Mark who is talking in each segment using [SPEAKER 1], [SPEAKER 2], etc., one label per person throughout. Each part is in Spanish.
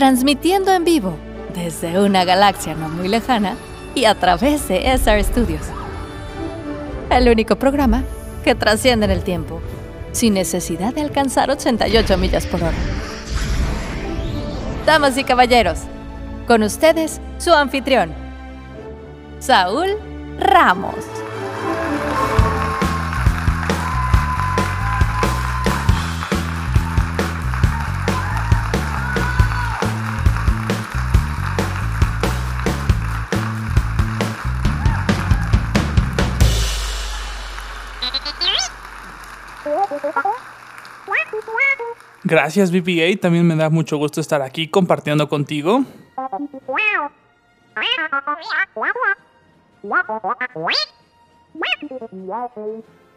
[SPEAKER 1] transmitiendo en vivo desde una galaxia no muy lejana y a través de SR Studios. El único programa que trasciende en el tiempo, sin necesidad de alcanzar 88 millas por hora. Damas y caballeros, con ustedes su anfitrión, Saúl Ramos.
[SPEAKER 2] Gracias, BPA. También me da mucho gusto estar aquí compartiendo contigo.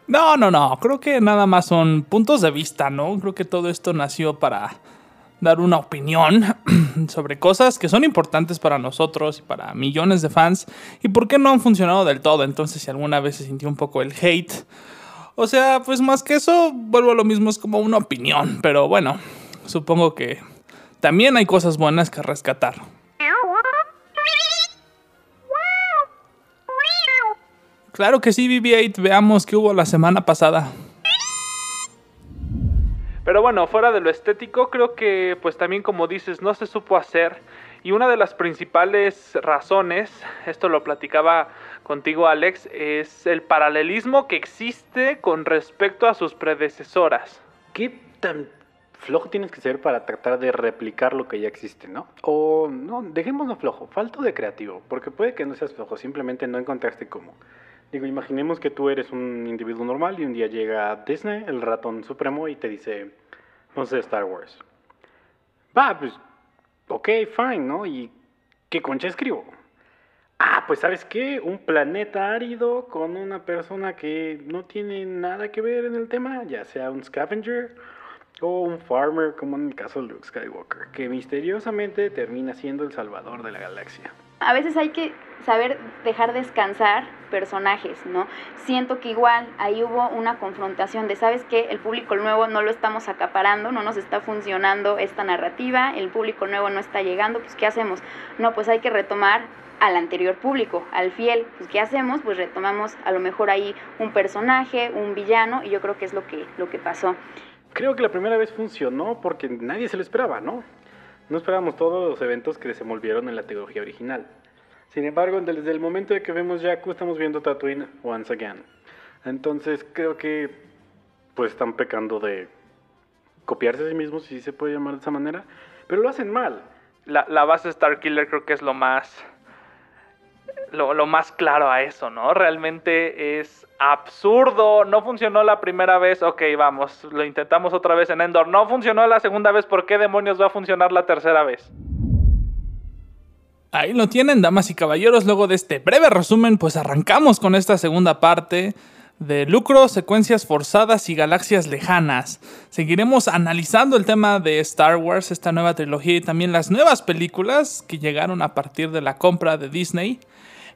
[SPEAKER 2] No, no, no. Creo que nada más son puntos de vista, ¿no? Creo que todo esto nació para dar una opinión sobre cosas que son importantes para nosotros y para millones de fans y por qué no han funcionado del todo. Entonces, si alguna vez se sintió un poco el hate, o sea, pues más que eso, vuelvo a lo mismo, es como una opinión. Pero bueno, supongo que también hay cosas buenas que rescatar. Claro que sí, BB-8. Veamos qué hubo la semana pasada. Pero bueno, fuera de lo estético, creo que pues también como dices, no se supo hacer. Y una de las principales razones, esto lo platicaba contigo Alex, es el paralelismo que existe con respecto a sus predecesoras.
[SPEAKER 3] ¿Qué tan flojo tienes que ser para tratar de replicar lo que ya existe, no? O no, dejémoslo flojo, falto de creativo, porque puede que no seas flojo, simplemente no encontraste cómo. Digo, imaginemos que tú eres un individuo normal y un día llega Disney, el ratón supremo, y te dice, no sé, Star Wars. Va, pues, ok, fine, ¿no? ¿Y qué concha escribo? Ah, pues sabes qué, un planeta árido con una persona que no tiene nada que ver en el tema, ya sea un scavenger o un farmer, como en el caso de Luke Skywalker, que misteriosamente termina siendo el salvador de la galaxia.
[SPEAKER 4] A veces hay que saber dejar descansar personajes, ¿no? Siento que igual ahí hubo una confrontación de, ¿sabes qué? El público nuevo no lo estamos acaparando, no nos está funcionando esta narrativa, el público nuevo no está llegando, pues ¿qué hacemos? No, pues hay que retomar al anterior público, al fiel. Pues, ¿qué hacemos? Pues retomamos a lo mejor ahí un personaje, un villano, y yo creo que es lo que, lo que pasó.
[SPEAKER 3] Creo que la primera vez funcionó porque nadie se lo esperaba, ¿no? No esperábamos todos los eventos que desenvolvieron en la tecnología original. Sin embargo, desde el momento de que vemos Jakku, estamos viendo Tatooine once again. Entonces, creo que pues están pecando de copiarse a sí mismos, si se puede llamar de esa manera, pero lo hacen mal.
[SPEAKER 2] La, la base Starkiller creo que es lo más lo, más claro a eso, ¿no? Realmente es absurdo, no funcionó la primera vez, ok, vamos, lo intentamos otra vez en Endor, no funcionó la segunda vez, ¿por qué demonios va a funcionar la tercera vez? Ahí lo tienen, damas y caballeros, luego de este breve resumen, pues arrancamos con esta segunda parte de lucro, secuencias forzadas y galaxias lejanas. Seguiremos analizando el tema de Star Wars, esta nueva trilogía y también las nuevas películas que llegaron a partir de la compra de Disney.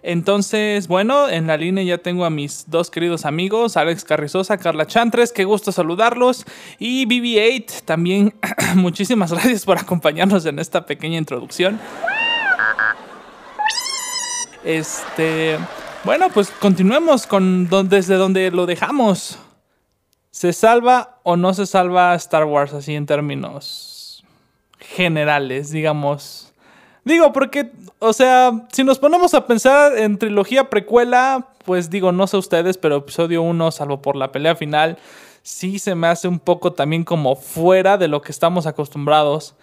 [SPEAKER 2] Entonces, bueno, en la línea ya tengo a mis dos queridos amigos, Alex Carrizosa, Carla Chantres, qué gusto saludarlos. Y BB8, también muchísimas gracias por acompañarnos en esta pequeña introducción. Este, bueno, pues continuemos con desde donde lo dejamos. ¿Se salva o no se salva Star Wars así en términos generales, digamos? Digo, porque, o sea, si nos ponemos a pensar en trilogía precuela, pues digo, no sé ustedes, pero episodio 1, salvo por la pelea final, sí se me hace un poco también como fuera de lo que estamos acostumbrados.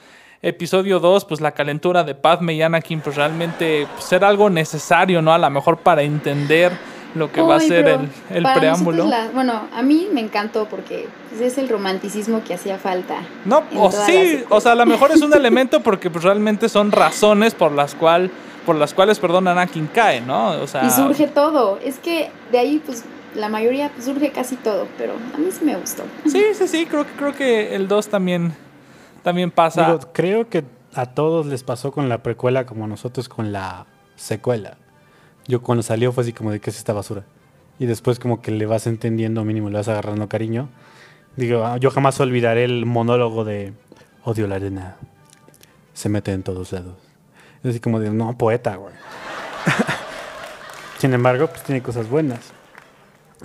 [SPEAKER 2] Episodio 2, pues la calentura de Padme y Anakin, pues realmente pues, era algo necesario, ¿no? A lo mejor para entender lo que va a ser el, el preámbulo.
[SPEAKER 4] bueno, a mí me encantó porque pues, es el romanticismo que hacía falta.
[SPEAKER 2] No, o sí, o sea, a lo mejor es un elemento porque pues, realmente son razones por las cual por las cuales, perdón, Anakin cae, ¿no? O sea,
[SPEAKER 4] y surge todo. Es que de ahí, pues, la mayoría pues, surge casi todo, pero a mí sí me gustó.
[SPEAKER 2] Sí, sí, sí, creo, creo que el 2 también, también pasa.
[SPEAKER 5] creo que a todos les pasó con la precuela como a nosotros con la secuela. Yo cuando salió fue así como de qué es esta basura. Y después como que le vas entendiendo, mínimo le vas agarrando cariño. Digo, ah, yo jamás olvidaré el monólogo de Odio la arena. se mete en todos lados. Es así como de, no, poeta, güey. Sin embargo, pues tiene cosas buenas.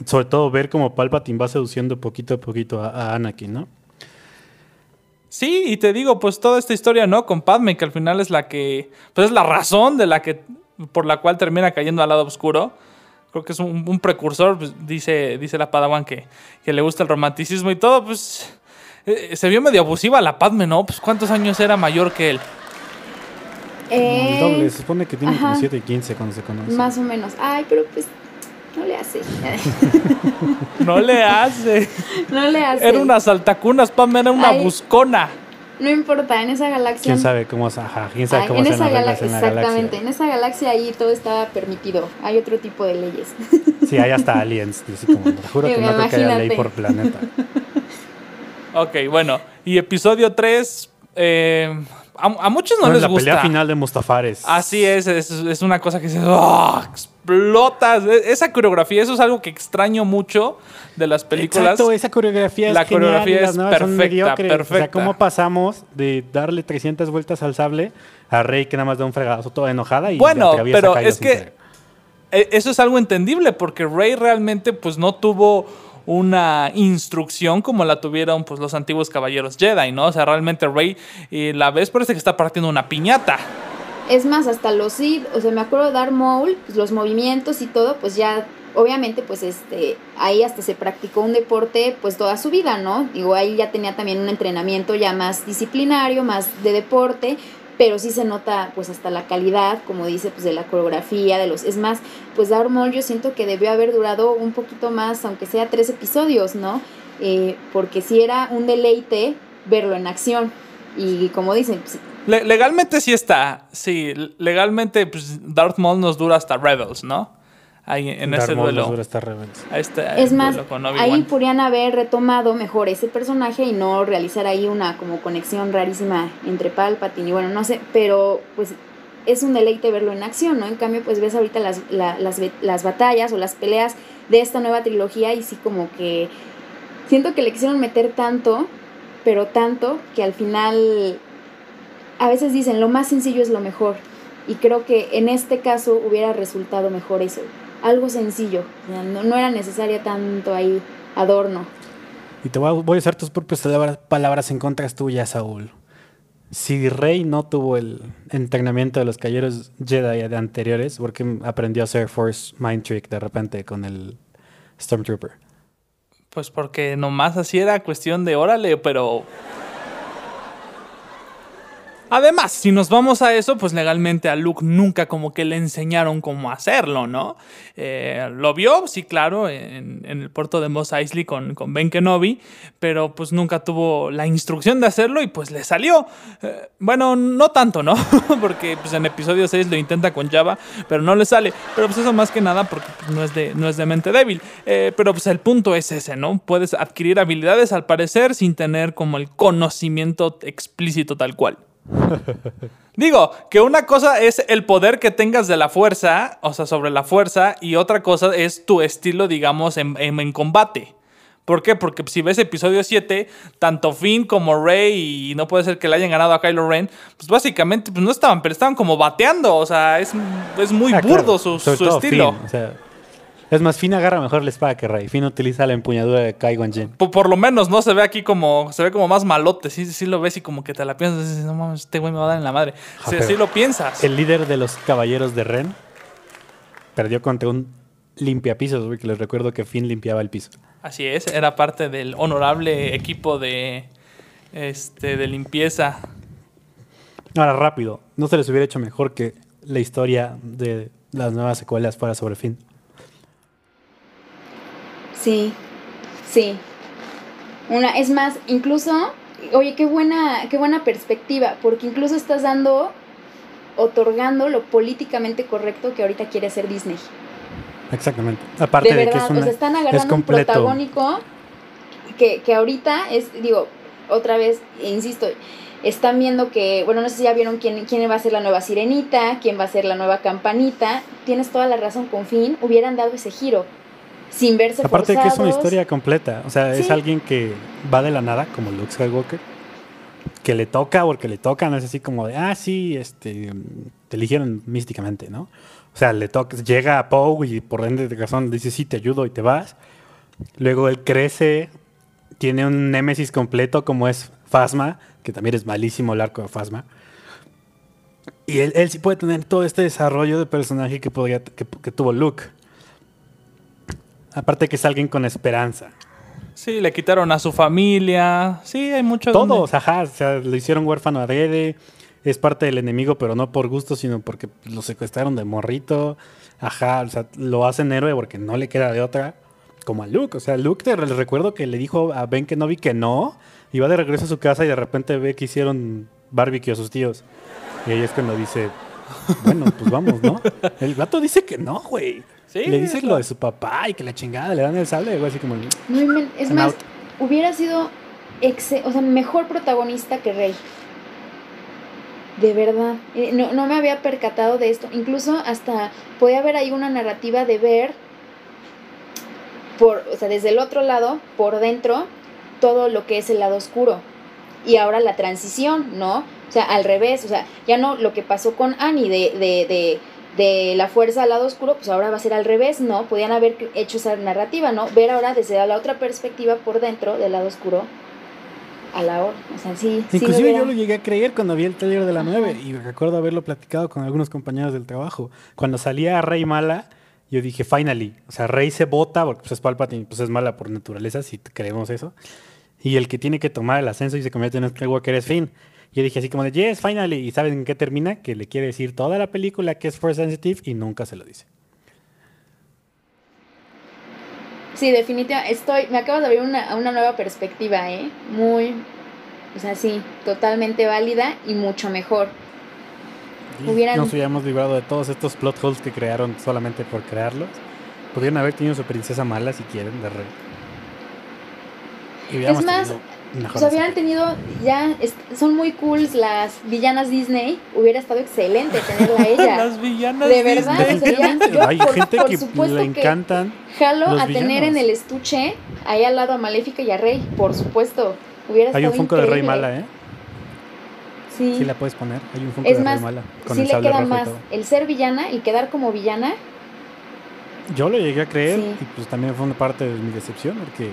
[SPEAKER 5] Sobre todo ver cómo Palpatine va seduciendo poquito a poquito a Anakin, ¿no?
[SPEAKER 2] Sí, y te digo, pues toda esta historia, ¿no? Con Padme, que al final es la que, pues es la razón de la que, por la cual termina cayendo al lado oscuro. Creo que es un, un precursor, pues, dice, dice la Padawan que, que le gusta el romanticismo y todo, pues eh, se vio medio abusiva la Padme, ¿no? Pues cuántos años era mayor que él.
[SPEAKER 5] Como el
[SPEAKER 4] Eh,
[SPEAKER 5] doble, se supone que tiene como
[SPEAKER 4] ajá.
[SPEAKER 5] 7 y 15 cuando se conocen.
[SPEAKER 4] Más o menos. Ay, pero pues no le hace.
[SPEAKER 2] No le hace.
[SPEAKER 4] no le hace.
[SPEAKER 2] Era una saltacunas, Padme era una
[SPEAKER 4] Ay.
[SPEAKER 2] buscona.
[SPEAKER 4] No importa, en esa galaxia.
[SPEAKER 5] ¿Quién sabe cómo, es- ajá, quién sabe
[SPEAKER 4] Ay,
[SPEAKER 5] cómo
[SPEAKER 4] en esa galaxia,
[SPEAKER 5] en la
[SPEAKER 4] exactamente,
[SPEAKER 5] galaxia?
[SPEAKER 4] en esa galaxia ahí todo está permitido. Hay otro tipo de leyes.
[SPEAKER 5] Sí, hay hasta aliens. y así como, te juro que no creo que haya ley por planeta.
[SPEAKER 2] Ok, bueno. Y episodio 3, eh, a, a muchos no les
[SPEAKER 5] la
[SPEAKER 2] gusta.
[SPEAKER 5] pelea final de Mustafares.
[SPEAKER 2] Así es, es, es una cosa que se explotas. E- Esa coreografía, eso es algo que extraño mucho de las películas.
[SPEAKER 5] Exacto, esa coreografía es
[SPEAKER 2] La
[SPEAKER 5] genial
[SPEAKER 2] coreografía es perfecta,
[SPEAKER 5] mediocres. O sea,
[SPEAKER 2] perfecta.
[SPEAKER 5] ¿cómo pasamos de darle 300 vueltas al sable a Rey que nada más da un fregazo toda enojada y
[SPEAKER 2] Bueno, pero es que-? E- Eso es algo entendible porque Rey realmente pues no tuvo una instrucción como la tuvieron pues los antiguos caballeros Jedi, ¿no? O sea, realmente Rey y la vez parece que está partiendo una piñata.
[SPEAKER 4] Es más, hasta los Sith, o sea, me acuerdo de Darth Maul, pues, los movimientos y todo, pues ya, obviamente, pues este, ahí hasta se practicó un deporte, pues toda su vida, ¿no? Digo, ahí ya tenía también un entrenamiento ya más disciplinario, más de deporte, pero sí se nota, pues hasta la calidad, como dice, pues de la coreografía, de los, es más, pues Darth Maul yo siento que debió haber durado un poquito más, aunque sea tres episodios, ¿no? Eh, porque sí era un deleite verlo en acción. Y como dicen, pues,
[SPEAKER 2] Le- legalmente sí está, sí, legalmente pues Darth Maul nos dura hasta Rebels, ¿no? Ahí en
[SPEAKER 5] Darth
[SPEAKER 2] ese
[SPEAKER 5] Maul
[SPEAKER 2] duelo.
[SPEAKER 5] nos dura hasta rebeldes.
[SPEAKER 2] a este
[SPEAKER 4] Es más, ahí podrían haber retomado mejor ese personaje y no realizar ahí una como conexión rarísima entre Palpatine y bueno, no sé, pero pues es un deleite verlo en acción, ¿no? En cambio, pues ves ahorita las, la- las, las batallas o las peleas de esta nueva trilogía y sí como que siento que le quisieron meter tanto, pero tanto que al final a veces dicen lo más sencillo es lo mejor y creo que en este caso hubiera resultado mejor eso, algo sencillo, no, no era necesaria tanto ahí adorno.
[SPEAKER 5] Y te voy a, voy a usar tus propias palabras, palabras en contra tuyas, Saúl. Si Rey no tuvo el entrenamiento de los caballeros Jedi de anteriores, porque aprendió a hacer Force Mind Trick de repente con el Stormtrooper.
[SPEAKER 2] Pues porque nomás así era cuestión de órale, pero. Además, si nos vamos a eso, pues legalmente a Luke nunca como que le enseñaron cómo hacerlo, ¿no? Eh, lo vio, sí, claro, en, el puerto de Mos Eisley con, con Ben Kenobi, pero pues nunca tuvo la instrucción de hacerlo y pues le salió. Eh, bueno, no tanto, ¿no? porque pues en episodio 6 lo intenta con Java, pero no le sale. Pero pues eso más que nada porque pues, no, es de, no es de mente débil. Eh, pero pues el punto es ese, ¿no? Puedes adquirir habilidades al parecer sin tener como el conocimiento explícito tal cual. Digo, que una cosa es el poder que tengas de la fuerza, o sea, sobre la fuerza, y otra cosa es tu estilo, digamos, en, en- en combate. ¿Por qué? Porque si ves episodio 7, tanto Finn como Rey, y no puede ser que le hayan ganado a Kylo Ren, pues básicamente pues no estaban, pero estaban como bateando, o sea, es, es muy
[SPEAKER 5] Ah,
[SPEAKER 2] burdo
[SPEAKER 5] claro,
[SPEAKER 2] su, su estilo.
[SPEAKER 5] Finn, o sea, es más, Finn agarra mejor la espada que Rey. Finn utiliza la empuñadura de Qui-Gon Jinn.
[SPEAKER 2] Por, por lo menos, ¿no? Se ve aquí como, se ve como más malote, sí, sí lo ves y como que te la piensas, dices, no mames, este güey me va a dar en la madre. Sí, sí lo piensas.
[SPEAKER 5] El líder de los caballeros de Ren perdió contra un limpiapisos, porque les recuerdo que Finn limpiaba el piso.
[SPEAKER 2] Así es, era parte del honorable equipo de, este, de limpieza.
[SPEAKER 5] Ahora, rápido, ¿no se les hubiera hecho mejor que la historia de las nuevas secuelas fuera sobre Finn?
[SPEAKER 4] Sí, sí. Una, es más, incluso, oye, qué buena, qué buena perspectiva, porque incluso estás dando, otorgando lo políticamente correcto que ahorita quiere hacer Disney.
[SPEAKER 5] Exactamente. Aparte
[SPEAKER 4] de
[SPEAKER 5] de,
[SPEAKER 4] verdad,
[SPEAKER 5] que es una,
[SPEAKER 4] o sea, están
[SPEAKER 5] es
[SPEAKER 4] agarrando un
[SPEAKER 5] completo.
[SPEAKER 4] protagónico que, que ahorita es, digo, otra vez, insisto, están viendo que, bueno, no sé si ya vieron quién, quién va a ser la nueva sirenita, quién va a ser la nueva campanita. Tienes toda la razón, con fin, hubieran dado ese giro, sin verse
[SPEAKER 5] Aparte de que es una historia completa. O sea, es alguien que va de la nada, como Luke Skywalker, que le toca o el que le tocan es así como de, ah, sí, este, te eligieron místicamente, ¿no? O sea, le toca, llega a Poe y por ende de razón dice, sí, te ayudo y te vas. Luego él crece, tiene un némesis completo como es Phasma, que también es malísimo el arco de Phasma. Y él, él sí puede tener todo este desarrollo de personaje que, podría, que, que tuvo Luke. Aparte que es alguien con esperanza.
[SPEAKER 2] Sí, le quitaron a su familia. Sí, hay mucho. donde-
[SPEAKER 5] Todos, ajá, o sea, lo hicieron huérfano a Dede. Es parte del enemigo, pero no por gusto, sino porque lo secuestraron de morrito. Ajá, o sea, lo hacen héroe porque no le queda de otra. Como a Luke, o sea, Luke te re- recuerdo que le dijo a Ben Kenobi que no. Iba de regreso a su casa y de repente ve que hicieron barbecue a sus tíos. Y ahí es cuando dice, bueno, pues vamos, ¿no? El gato dice que no, güey.
[SPEAKER 2] Sí,
[SPEAKER 5] le dice
[SPEAKER 2] es
[SPEAKER 5] lo de su papá y que la chingada le dan el sable, güey, así como...
[SPEAKER 4] No es más,
[SPEAKER 5] out.
[SPEAKER 4] hubiera sido exe- o sea, mejor protagonista que Rey. De verdad. Eh, No, no me había percatado de esto. Incluso hasta puede haber ahí una narrativa de ver por, o sea, desde el otro lado, por dentro, todo lo que es el lado oscuro. Y ahora la transición, ¿no? O sea, al revés, o sea, ya no lo que pasó con Annie de, de, de, de la fuerza al lado oscuro, pues ahora va a ser al revés, ¿no? Podían haber hecho esa narrativa, ¿no? Ver ahora desde la otra perspectiva por dentro del lado oscuro a la hora. O sea, sí. sí
[SPEAKER 5] Inclusive
[SPEAKER 4] hubiera-
[SPEAKER 5] yo lo llegué a creer cuando vi el trailer de la
[SPEAKER 4] Ajá.
[SPEAKER 5] 9 y recuerdo haberlo platicado con algunos compañeros del trabajo. Cuando salía Rey mala, yo dije, finally, o sea, Rey se vota porque pues, es Palpatine, pues es mala por naturaleza, si creemos eso. Y el que tiene que tomar el ascenso y se convierte en Skywalker es Finn. Yo dije así como de, yes, finally. ¿Y saben en qué termina? Que le quiere decir toda la película que es Force Sensitive y nunca se lo dice.
[SPEAKER 4] Sí, definitivamente. Estoy, me acabas de abrir una, una nueva perspectiva, ¿eh? Muy, o sea, sí, totalmente válida y mucho mejor.
[SPEAKER 5] Y
[SPEAKER 4] Hubieran-
[SPEAKER 5] Nos hubiéramos librado de todos estos plot holes que crearon solamente por crearlos. Pudieron haber tenido su princesa mala si quieren, de Rey. Y
[SPEAKER 4] Es más,
[SPEAKER 5] tenido mejor
[SPEAKER 4] O sea, hubieran tenido, ya, son muy cool las villanas Disney. Hubiera estado excelente tenerla a ella.
[SPEAKER 2] Las villanas
[SPEAKER 4] De verdad,
[SPEAKER 2] Disney.
[SPEAKER 4] yo
[SPEAKER 5] Hay
[SPEAKER 4] por-
[SPEAKER 5] gente
[SPEAKER 4] por
[SPEAKER 5] que
[SPEAKER 4] supuesto
[SPEAKER 5] le
[SPEAKER 4] que-
[SPEAKER 5] encantan.
[SPEAKER 4] Jalo
[SPEAKER 5] los
[SPEAKER 4] a tener en el estuche ahí al lado a Maléfica y a Rey, por supuesto. Hubiera
[SPEAKER 5] Hay un Funko de Rey. Mala, ¿eh?
[SPEAKER 4] Sí.
[SPEAKER 5] Sí la puedes poner. Hay un Funko
[SPEAKER 4] es
[SPEAKER 5] de
[SPEAKER 4] más,
[SPEAKER 5] Rey Mala. Con
[SPEAKER 4] sí
[SPEAKER 5] el
[SPEAKER 4] le queda más el ser villana y quedar como villana.
[SPEAKER 5] Yo lo llegué a creer
[SPEAKER 4] Sí.
[SPEAKER 5] y pues también fue una parte de mi decepción porque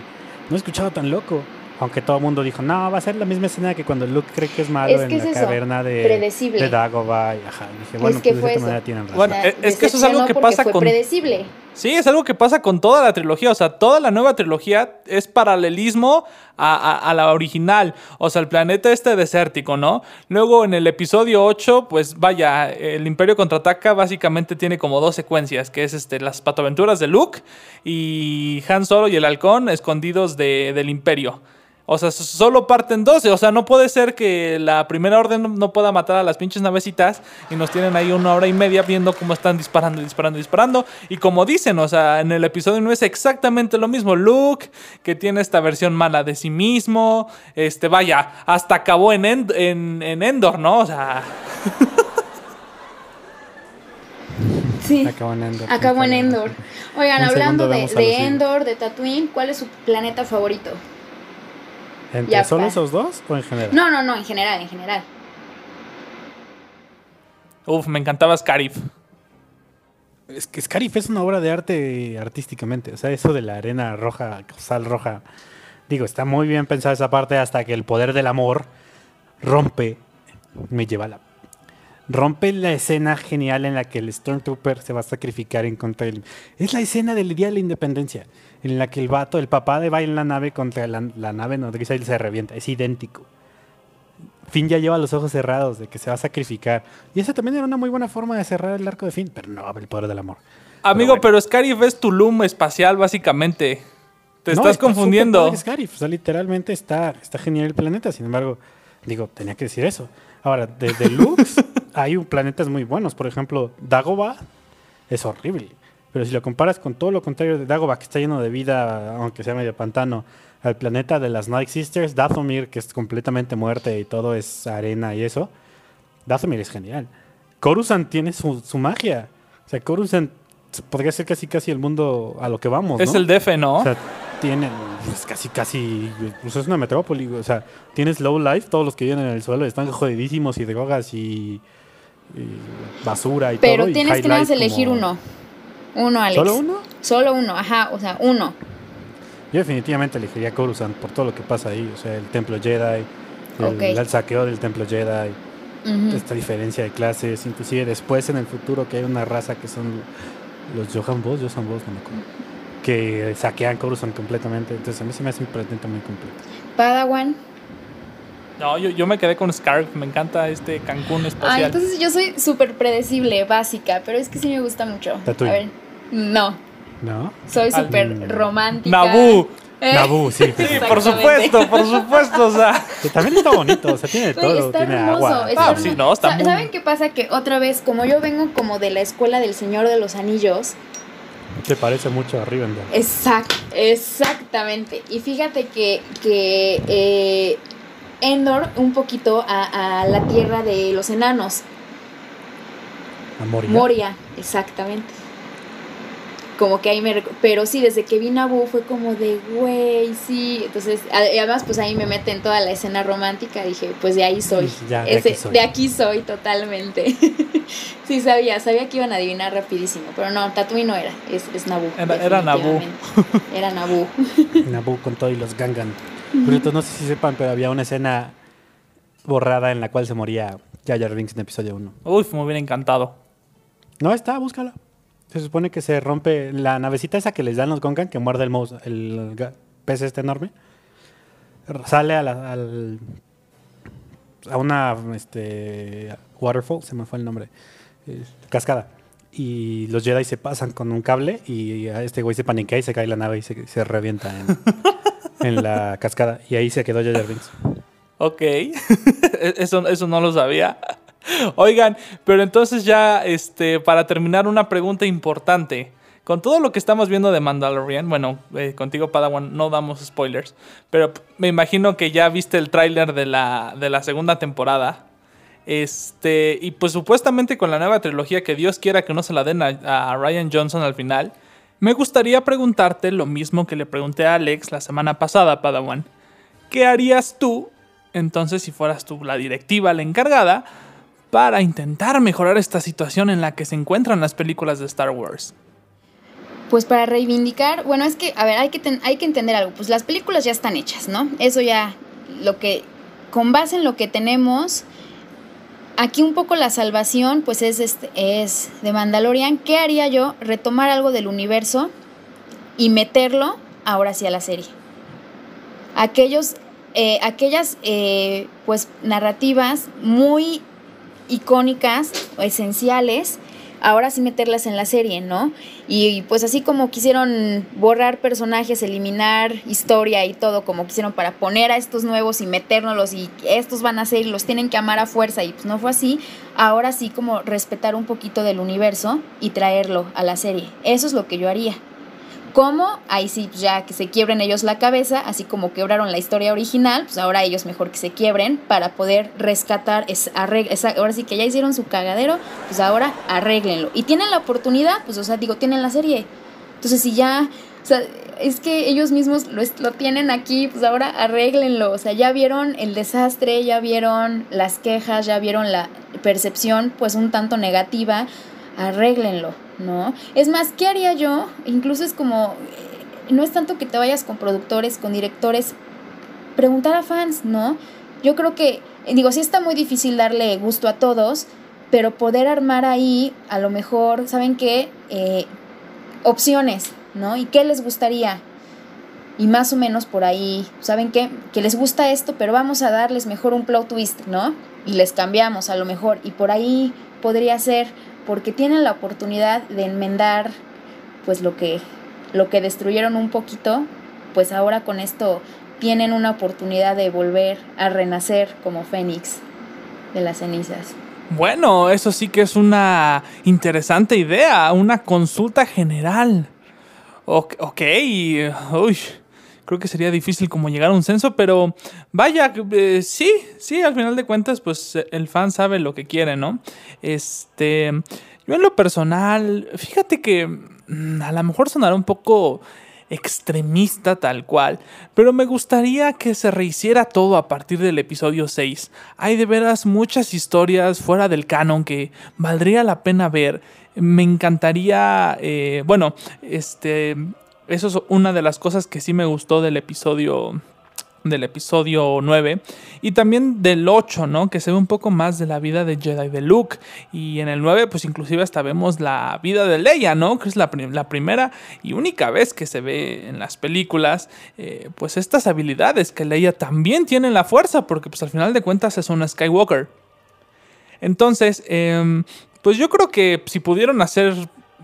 [SPEAKER 5] no he escuchado tan loco. Aunque todo el mundo dijo, no, va a ser la misma escena que cuando Luke cree que es malo
[SPEAKER 4] Es
[SPEAKER 5] en
[SPEAKER 4] que
[SPEAKER 5] la
[SPEAKER 4] es eso,
[SPEAKER 5] caverna de,
[SPEAKER 4] predecible.
[SPEAKER 5] de Dagobah. Y, ajá, dije, bueno,
[SPEAKER 4] que
[SPEAKER 5] pues de
[SPEAKER 4] fue
[SPEAKER 5] cierta
[SPEAKER 4] eso.
[SPEAKER 5] manera tienen razón.
[SPEAKER 2] Bueno,
[SPEAKER 4] O sea,
[SPEAKER 2] es- es que eso es algo que pasa
[SPEAKER 4] fue
[SPEAKER 2] con-
[SPEAKER 4] predecible.
[SPEAKER 2] Sí, es algo que pasa con toda la trilogía. O sea, toda la nueva trilogía es paralelismo a, a- a la original. O sea, el planeta este desértico, ¿no? Luego en el episodio 8, pues vaya, el Imperio contraataca básicamente tiene como dos secuencias, que es este, las patoaventuras de Luke y Han Solo y el halcón escondidos de- del Imperio. O sea, solo parten 12. O sea, no puede ser que la primera orden no pueda matar a las pinches navecitas y nos tienen ahí una hora y media viendo cómo están disparando, disparando, disparando. Y como dicen, o sea, en el episodio no es exactamente lo mismo. Luke, que tiene esta versión mala de sí mismo. Este, vaya, hasta acabó en, End- en, en Endor, ¿no? O sea,
[SPEAKER 4] Sí.
[SPEAKER 5] Acabó en Endor.
[SPEAKER 4] Acabó en Endor. Oigan,
[SPEAKER 5] Un
[SPEAKER 4] hablando de. Endor, de Tatooine, ¿cuál es su planeta favorito?
[SPEAKER 5] ¿Entre
[SPEAKER 4] Ya
[SPEAKER 5] solo esos dos o en general?
[SPEAKER 4] No, no, no, en general, en general.
[SPEAKER 2] uff, me encantaba Scarif.
[SPEAKER 5] Es que Scarif es una obra de arte artísticamente. O sea, eso de la arena roja, sal roja. Digo, está muy bien pensada esa parte hasta que el poder del amor rompe. Me lleva a la. Rompe la escena genial en la que el Stormtrooper se va a sacrificar en contra del. Es la escena del Día de la Independencia. En la que el vato, el papá de va en la nave contra la, la nave nodriza y se revienta. Es idéntico. Finn ya lleva los ojos cerrados de que se va a sacrificar. Y esa también era una muy buena forma de cerrar el arco de Finn, pero no el poder del amor.
[SPEAKER 2] Amigo,
[SPEAKER 5] bueno.
[SPEAKER 2] pero Scarif es Tulum espacial, básicamente. Te
[SPEAKER 5] No,
[SPEAKER 2] estás
[SPEAKER 5] está
[SPEAKER 2] confundiendo.
[SPEAKER 5] Scarif. O sea, literalmente está, está genial el planeta. Sin embargo, digo, tenía que decir eso. Ahora, de Deluxe hay un- planetas muy buenos. Por ejemplo, Dagobah es horrible. Pero si lo comparas con todo lo contrario de Dagobah, que está lleno de vida, aunque sea medio pantano, al planeta de las Night Sisters, Dathomir, que es completamente muerte y todo es arena y eso, Dathomir es genial. Coruscant tiene su, su magia. O sea, Coruscant podría ser casi casi el mundo a lo que vamos.
[SPEAKER 2] Es
[SPEAKER 5] ¿no?
[SPEAKER 2] el DF, ¿no?
[SPEAKER 5] O sea, tienen pues, casi, casi, pues es una metrópoli, o sea, tienes low life, todos los que viven en el suelo están jodidísimos y drogas y, y basura y
[SPEAKER 4] Pero
[SPEAKER 5] todo. y
[SPEAKER 4] tienes que nada más elegir
[SPEAKER 5] como-
[SPEAKER 4] uno. Uno, Alex.
[SPEAKER 5] ¿Solo uno?
[SPEAKER 4] Solo uno, ajá, o sea, uno.
[SPEAKER 5] Yo definitivamente elegiría Coruscant por todo lo que pasa ahí, o sea, el templo Jedi, el, saqueo del templo Jedi,
[SPEAKER 4] Ujú.
[SPEAKER 5] esta diferencia de clases, inclusive después en el futuro que hay una raza que son los Johan Boss, Johan Boss, no me acuerdo, que saquean Coruscant completamente, entonces a mí se me hace un planeta muy completo.
[SPEAKER 4] Padawan.
[SPEAKER 2] No, yo, yo me quedé con Scarf. Me encanta este Cancún
[SPEAKER 4] Ay,
[SPEAKER 2] espacial.
[SPEAKER 4] entonces yo soy súper predecible, básica, pero es que sí me gusta mucho.
[SPEAKER 5] Tatooine.
[SPEAKER 4] A ver, no,
[SPEAKER 5] ¿No?
[SPEAKER 4] soy
[SPEAKER 2] Al-
[SPEAKER 4] súper romántica.
[SPEAKER 2] Naboo.
[SPEAKER 4] Eh,
[SPEAKER 5] sí.
[SPEAKER 2] Sí, por supuesto, por supuesto. O sea,
[SPEAKER 5] Que también está bonito, o sea, tiene todo,
[SPEAKER 4] está
[SPEAKER 5] tiene
[SPEAKER 4] hermoso,
[SPEAKER 5] agua.
[SPEAKER 4] está
[SPEAKER 2] Ah, sí, no, está
[SPEAKER 4] Sa-
[SPEAKER 2] muy-
[SPEAKER 4] ¿Saben qué pasa? Que otra vez, como yo vengo como de la escuela del Señor de los Anillos,
[SPEAKER 5] Te parece mucho a Rivendell.
[SPEAKER 4] Exact, exactamente. Y fíjate que, que eh, Endor un poquito a, a la tierra de los enanos.
[SPEAKER 5] A Moria.
[SPEAKER 4] Moria, exactamente. Como que ahí me... Pero sí, desde que vi Naboo fue como de, güey, sí. Entonces, además pues ahí me mete en toda la escena romántica. Dije, pues de ahí soy.
[SPEAKER 5] Ya, de
[SPEAKER 4] Ese-
[SPEAKER 5] aquí soy.
[SPEAKER 4] de aquí soy totalmente. sí, sabía, sabía que iban a adivinar rapidísimo. Pero no, Tatooine no era, es, es Naboo.
[SPEAKER 2] Era- era Naboo.
[SPEAKER 4] definitivamente. Era Naboo.
[SPEAKER 5] Naboo con todo y los Gangan. Por cierto, no sé si sepan, pero había una escena borrada en la cual se moría Jar Jar Binks en episodio 1.
[SPEAKER 2] uy, me hubiera encantado.
[SPEAKER 5] No está, búscala. Se supone que se rompe la navecita esa que les dan los Gongan, que muerde el, mouse, el pez este enorme. Sale a, la, al- a una este, waterfall, se me fue el nombre, eh, cascada. Y los Jedi se pasan con un cable y a este güey se paniquea y se cae la nave y se, se revienta en, en la cascada. Y ahí se quedó Jar Binks.
[SPEAKER 2] Ok, eso, eso no lo sabía. Oigan, pero entonces ya, este, para terminar, una pregunta importante. Con todo lo que estamos viendo de Mandalorian, bueno, eh, contigo Padawan no damos spoilers, pero me imagino que ya viste el tráiler de la, de la segunda temporada. Este, y pues supuestamente con la nueva trilogía que Dios quiera que no se la den a, a Ryan Johnson al final, me gustaría preguntarte lo mismo que le pregunté a Alex la semana pasada, Padawan. ¿Qué harías tú, entonces, si fueras tú la directiva, la encargada, para intentar mejorar esta situación en la que se encuentran las películas de Star Wars?
[SPEAKER 4] Pues para reivindicar, bueno, es que, a ver, hay que, hay que entender algo. Pues las películas ya están hechas, ¿no? Eso ya, lo que, con base en lo que tenemos, aquí un poco la salvación, pues es, este, es de Mandalorian. ¿Qué haría yo? Retomar algo del universo y meterlo ahora sí a la serie. Aquellos, eh, aquellas, eh, pues, narrativas muy icónicas o esenciales, ahora sí meterlas en la serie, ¿no? Y pues así como quisieron borrar personajes, eliminar historia y todo, como quisieron para poner a estos nuevos y metérnoslos y estos van a ser los tienen que amar a fuerza y pues no fue así, ahora sí como respetar un poquito del universo y traerlo a la serie. Eso es lo que yo haría. ¿Cómo? Ahí sí, pues ya que se quiebren ellos la cabeza, así como quebraron la historia original, pues ahora ellos mejor que se quiebren para poder rescatar, es, arreg- esa- ahora sí que ya hicieron su cagadero, pues ahora arréglenlo. Y tienen la oportunidad, pues o sea, digo, tienen la serie. Entonces si ya, o sea, es que ellos mismos lo, lo tienen aquí, pues ahora arréglenlo. O sea, ya vieron el desastre, ya vieron las quejas, ya vieron la percepción, pues un tanto negativa, arréglenlo, ¿no? Es más, ¿qué haría yo? Incluso es como, eh, no es tanto que te vayas con productores, con directores, preguntar a fans, ¿no? Yo creo que, eh, digo, sí está muy difícil darle gusto a todos, pero poder armar ahí, a lo mejor, ¿saben qué? Eh, opciones, ¿no? ¿Y qué les gustaría? Y más o menos por ahí, ¿saben qué? Que les gusta esto, pero vamos a darles mejor un plot twist, ¿no? Y les cambiamos a lo mejor. Y por ahí podría ser, porque tienen la oportunidad de enmendar, pues lo que, lo que destruyeron un poquito, pues ahora con esto tienen una oportunidad de volver a renacer como Fénix de las cenizas.
[SPEAKER 2] Bueno, eso sí que es una interesante idea, una consulta general. Ok, uy, creo que sería difícil como llegar a un censo, pero vaya, eh, sí, sí, al final de cuentas, pues el fan sabe lo que quiere, ¿no? Este, yo en lo personal, fíjate que mm, a lo mejor sonará un poco extremista tal cual, pero me gustaría que se rehiciera todo a partir del episodio 6. Hay de veras muchas historias fuera del canon que valdría la pena ver. Me encantaría, eh, bueno, este, eso es una de las cosas que sí me gustó del episodio del episodio 9 y también del 8, ¿no? Que se ve un poco más de la vida de Jedi de Luke y en el 9 pues inclusive hasta vemos la vida de Leia, ¿no? Que es la, primera y única vez que se ve en las películas eh, pues estas habilidades que Leia también tiene en la fuerza porque pues al final de cuentas es una Skywalker. Entonces, em, pues yo creo que si pudieron hacer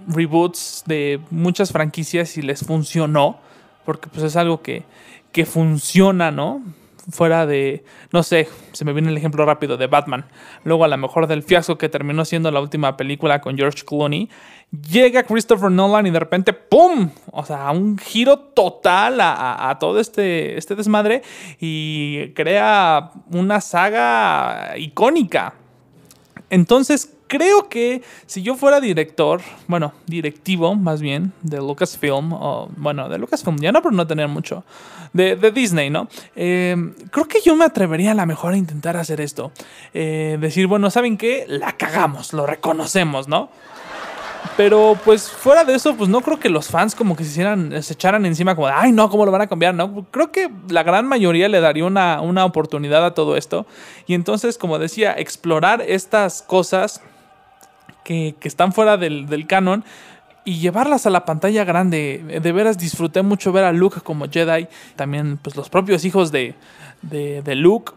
[SPEAKER 2] reboots de muchas franquicias y les funcionó, porque pues es algo que que funciona, ¿no? Fuera de, no sé, se me viene el ejemplo rápido de Batman. Luego a lo mejor del fiasco que terminó siendo la última película con George Clooney. Llega Christopher Nolan y de repente, ¡pum! O sea, un giro total a, todo este, este desmadre y crea una saga icónica. Entonces, creo que si yo fuera director, bueno, directivo más bien, de Lucasfilm, o bueno, de Lucasfilm, ya no por no tener mucho, de, Disney, ¿no? Eh, creo que yo me atrevería a la mejor a intentar hacer esto. Eh, decir, bueno, ¿saben qué? La cagamos, lo reconocemos, ¿no? Pero pues fuera de eso, pues no creo que los fans como que se, hicieran, se echaran encima como, de, ay no, ¿cómo lo van a cambiar? No, creo que la gran mayoría le daría una, una oportunidad a todo esto. Y entonces, como decía, explorar estas cosas que, están fuera del, canon y llevarlas a la pantalla grande. De veras disfruté mucho ver a Luke como Jedi, también pues los propios hijos de, de, de Luke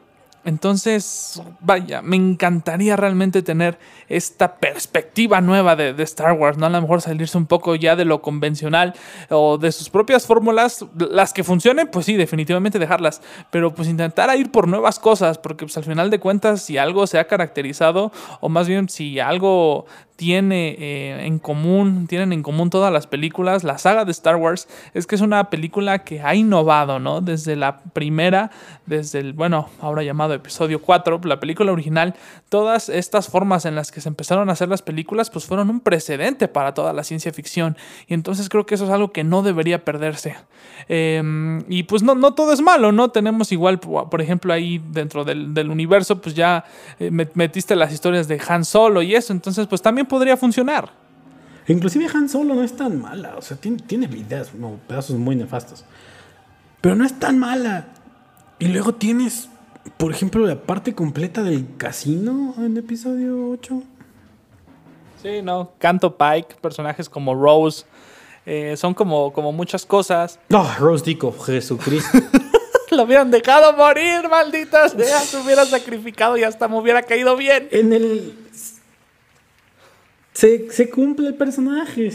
[SPEAKER 2] entonces, vaya, me encantaría realmente tener esta perspectiva nueva de, Star Wars, ¿no? A lo mejor salirse un poco ya de lo convencional o de sus propias fórmulas, las que funcionen, pues sí, definitivamente dejarlas, pero pues intentar ir por nuevas cosas, porque pues al final de cuentas, si algo se ha caracterizado, o más bien si algo tiene eh, en común, tienen en común todas las películas, la saga de Star Wars, es que es una película que ha innovado, ¿no? Desde la primera, desde el, bueno, ahora llamado episodio 4, la película original, todas estas formas en las que se empezaron a hacer las películas, pues fueron un precedente para toda la ciencia ficción. Y entonces creo que eso es algo que no debería perderse. Em, y pues no, no todo es malo, ¿no? Tenemos igual, por ejemplo, ahí dentro del, del universo, pues ya eh, metiste las historias de Han Solo y eso, entonces pues también podría funcionar.
[SPEAKER 5] Inclusive Han Solo no es tan mala, o sea, tiene, tiene ideas, no, pedazos muy nefastos. Pero no es tan mala. Y luego tienes, por ejemplo, la parte completa del casino en episodio 8.
[SPEAKER 2] Sí, no, Canto Pike, personajes como Rose, eh, son como, como muchas cosas.
[SPEAKER 5] No, Rose Dico, Jesucristo.
[SPEAKER 2] Lo hubieran dejado morir, malditas se hubiera sacrificado y hasta me hubiera caído bien.
[SPEAKER 5] En el se, cumple el personaje.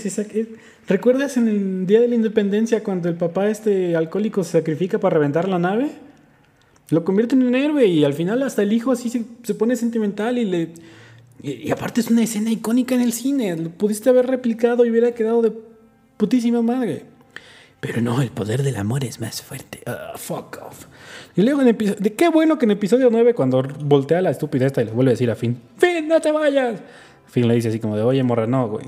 [SPEAKER 5] ¿Recuerdas en el Día de la Independencia cuando el papá este alcohólico se sacrifica para reventar la nave? Lo convierte en un héroe y al final hasta el hijo así se, pone sentimental y le... Y, aparte es una escena icónica en el cine. Lo pudiste haber replicado y hubiera quedado de putísima madre. Pero no, el poder del amor es más fuerte. Ah, fuck off. Y luego en episodio... De qué bueno que en episodio 9 cuando voltea la estupidez y le vuelve a decir a Finn, Finn, no te vayas. Finn le dice así como de, oye, morra, no, güey.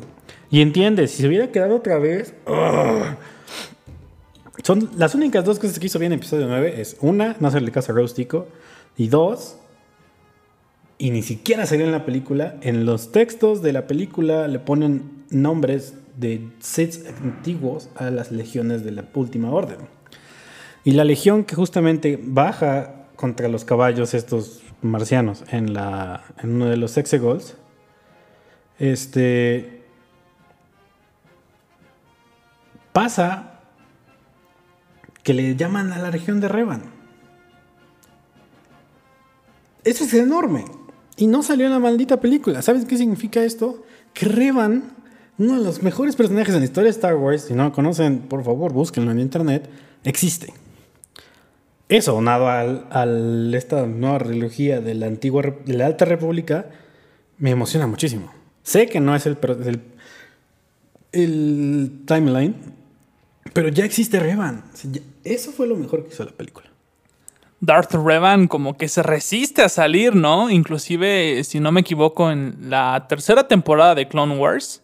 [SPEAKER 5] Y entiende, si se hubiera quedado otra vez... Son las únicas dos cosas que hizo bien en episodio 9 es una, no hacerle caso a Rose Tico, y dos, y ni siquiera salió en la película, en los textos de la película le ponen nombres de sets antiguos a las legiones de la última orden. Y la legión que justamente baja contra los caballos estos marcianos en, la, en uno de los exegols este. Pasa que le llaman a la región de Revan. Eso es enorme. Y no salió en la maldita película. ¿Sabes qué significa esto? Que Revan, uno de los mejores personajes en la historia de Star Wars, si no lo conocen, por favor, búsquenlo en internet, existe. Eso, nado a esta nueva trilogía de la antigua de la Alta República, me emociona muchísimo. Sé que no es el, el, timeline, pero ya existe Revan. Eso fue lo mejor que hizo la película.
[SPEAKER 2] Darth Revan como que se resiste a salir, ¿no? Inclusive, si no me equivoco, en la tercera temporada de Clone Wars,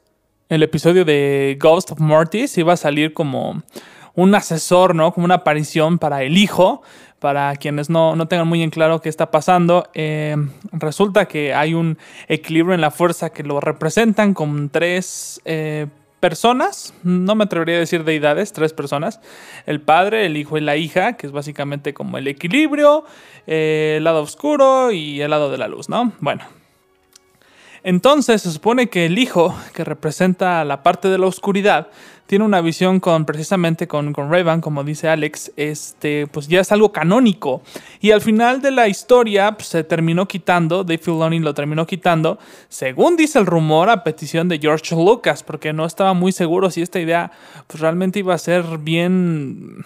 [SPEAKER 2] el episodio de Ghost of Mortis iba a salir como un asesor, ¿no? Como una aparición para el hijo. Para quienes no, tengan muy en claro qué está pasando, eh, resulta que hay un equilibrio en la fuerza que lo representan con tres eh, personas, no me atrevería a decir deidades, tres personas, el padre, el hijo y la hija, que es básicamente como el equilibrio, eh, el lado oscuro y el lado de la luz, ¿no? Bueno, entonces se supone que el hijo, que representa la parte de la oscuridad, tiene una visión con precisamente con, con Raven, como dice Alex, este, pues ya es algo canónico. Y al final de la historia pues, se terminó quitando, Dave Filoni lo terminó quitando, según dice el rumor, a petición de George Lucas, porque no estaba muy seguro si esta idea pues, realmente iba a ser bien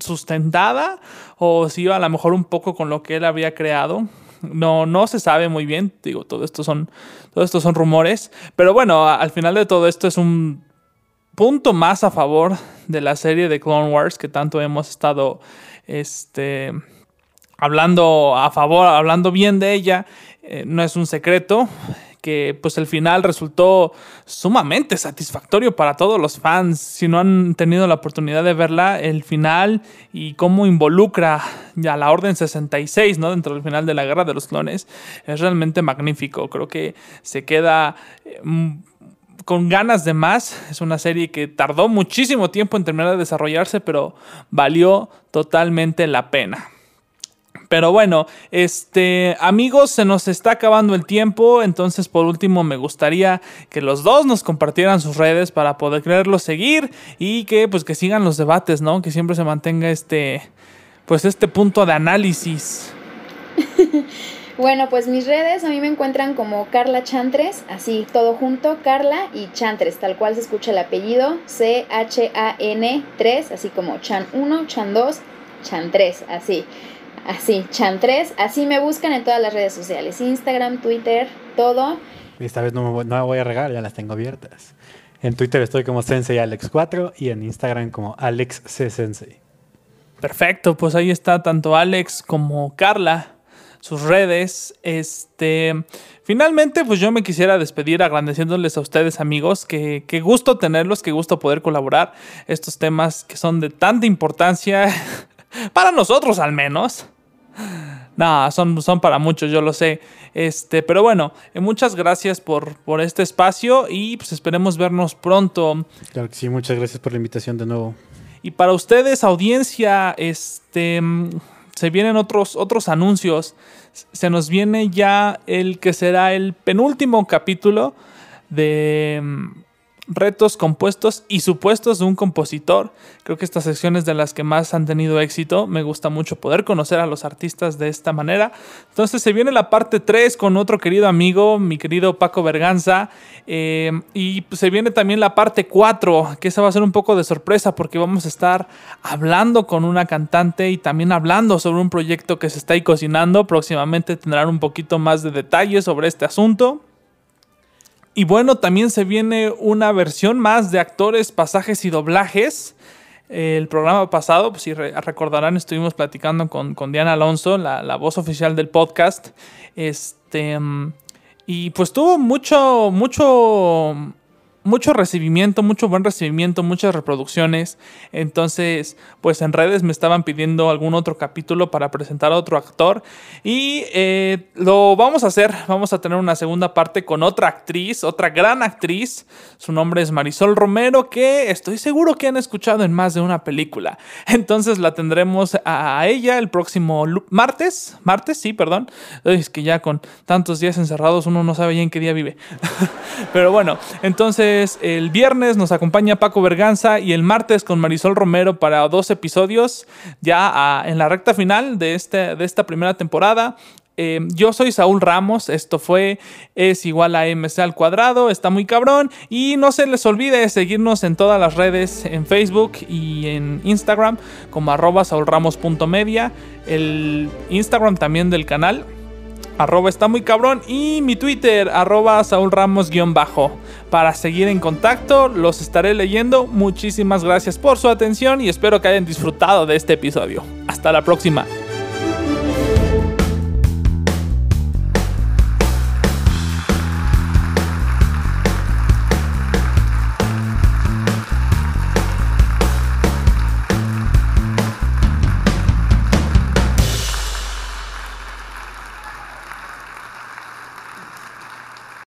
[SPEAKER 2] sustentada o si iba a lo mejor un poco con lo que él había creado. No, no se sabe muy bien. Digo, todo esto son, todo esto son rumores. Pero bueno, al final de todo esto es un punto más a favor de la serie de Clone Wars que tanto hemos estado este, hablando a favor, hablando bien de ella. Eh, no es un secreto que pues el final resultó sumamente satisfactorio para todos los fans. Si no han tenido la oportunidad de verla, el final y cómo involucra ya la Orden 66, ¿no? Dentro del final de la Guerra de los Clones, es realmente magnífico. Creo que se queda... Eh, con ganas de más. Es una serie que tardó muchísimo tiempo en terminar de desarrollarse, pero valió totalmente la pena. Pero bueno, este, amigos, se nos está acabando el tiempo, entonces por último me gustaría que los dos nos compartieran sus redes para poder quererlos seguir y que pues que sigan los debates, ¿no? Que siempre se mantenga este pues este punto de análisis.
[SPEAKER 4] Bueno, pues mis redes a mí me encuentran como Carla Chantres, así todo junto, Carla y Chantres, tal cual se escucha el apellido, C-H-A-N 3, así como Chan 1, Chan 2, Chan 3, así. Así, Chan3, así me buscan en todas las redes sociales, Instagram, Twitter, todo.
[SPEAKER 5] Esta vez no me, voy, a regar, ya las tengo abiertas. En Twitter estoy como SenseiAlex4 y en Instagram como AlexCSensei.
[SPEAKER 2] Perfecto, pues ahí está tanto Alex como Carla, sus redes. Este, finalmente, pues yo me quisiera despedir agradeciéndoles a ustedes, amigos, que, que gusto tenerlos, que gusto poder colaborar estos temas que son de tanta importancia para nosotros al menos. No, son, son para muchos, yo lo sé. Este, pero bueno, eh, muchas gracias por, por este espacio y pues esperemos vernos pronto.
[SPEAKER 5] Claro que sí, muchas gracias por la invitación de nuevo.
[SPEAKER 2] Y para ustedes, audiencia, este se vienen otros, otros anuncios. Se nos viene ya el que será el penúltimo capítulo de retos compuestos y supuestos de un compositor. Creo que estas secciones de las que más han tenido éxito. Me gusta mucho poder conocer a los artistas de esta manera. Entonces se viene la parte 3 con otro querido amigo, mi querido Paco Berganza. Eh, y se viene también la parte 4, que esa va a ser un poco de sorpresa porque vamos a estar hablando con una cantante y también hablando sobre un proyecto que se está ahí cocinando. Próximamente tendrán un poquito más de detalles sobre este asunto. Y bueno, también se viene una versión más de actores, pasajes y doblajes. El programa pasado, pues si recordarán, estuvimos platicando con, Diana Alonso, la, la, voz oficial del podcast. Este, mm, y pues tuvo mucho, mucho mucho recibimiento, mucho buen recibimiento, muchas reproducciones. Entonces, pues en redes me estaban pidiendo algún otro capítulo para presentar a otro actor. Y eh, lo vamos a hacer. Vamos a tener una segunda parte con otra actriz, otra gran actriz. Su nombre es Marisol Romero, que estoy seguro que han escuchado en más de una película. Entonces la tendremos a ella el próximo martes. Martes, sí, perdón. Es que ya con tantos días encerrados uno no sabe ya en qué día vive. Pero bueno, entonces el viernes nos acompaña Paco Berganza y el martes con Marisol Romero para dos episodios ya ah, en la recta final de, este, de esta primera temporada. Eh, yo soy Saúl Ramos, esto fue es igual a MC al cuadrado, está muy cabrón y no se les olvide seguirnos en todas las redes, en Facebook y en Instagram como arroba el Instagram también del canal arroba está muy cabrón y mi Twitter, arroba Saúl Ramos-bajo. Para seguir en contacto, los estaré leyendo. Muchísimas gracias por su atención y espero que hayan disfrutado de este episodio. Hasta la próxima.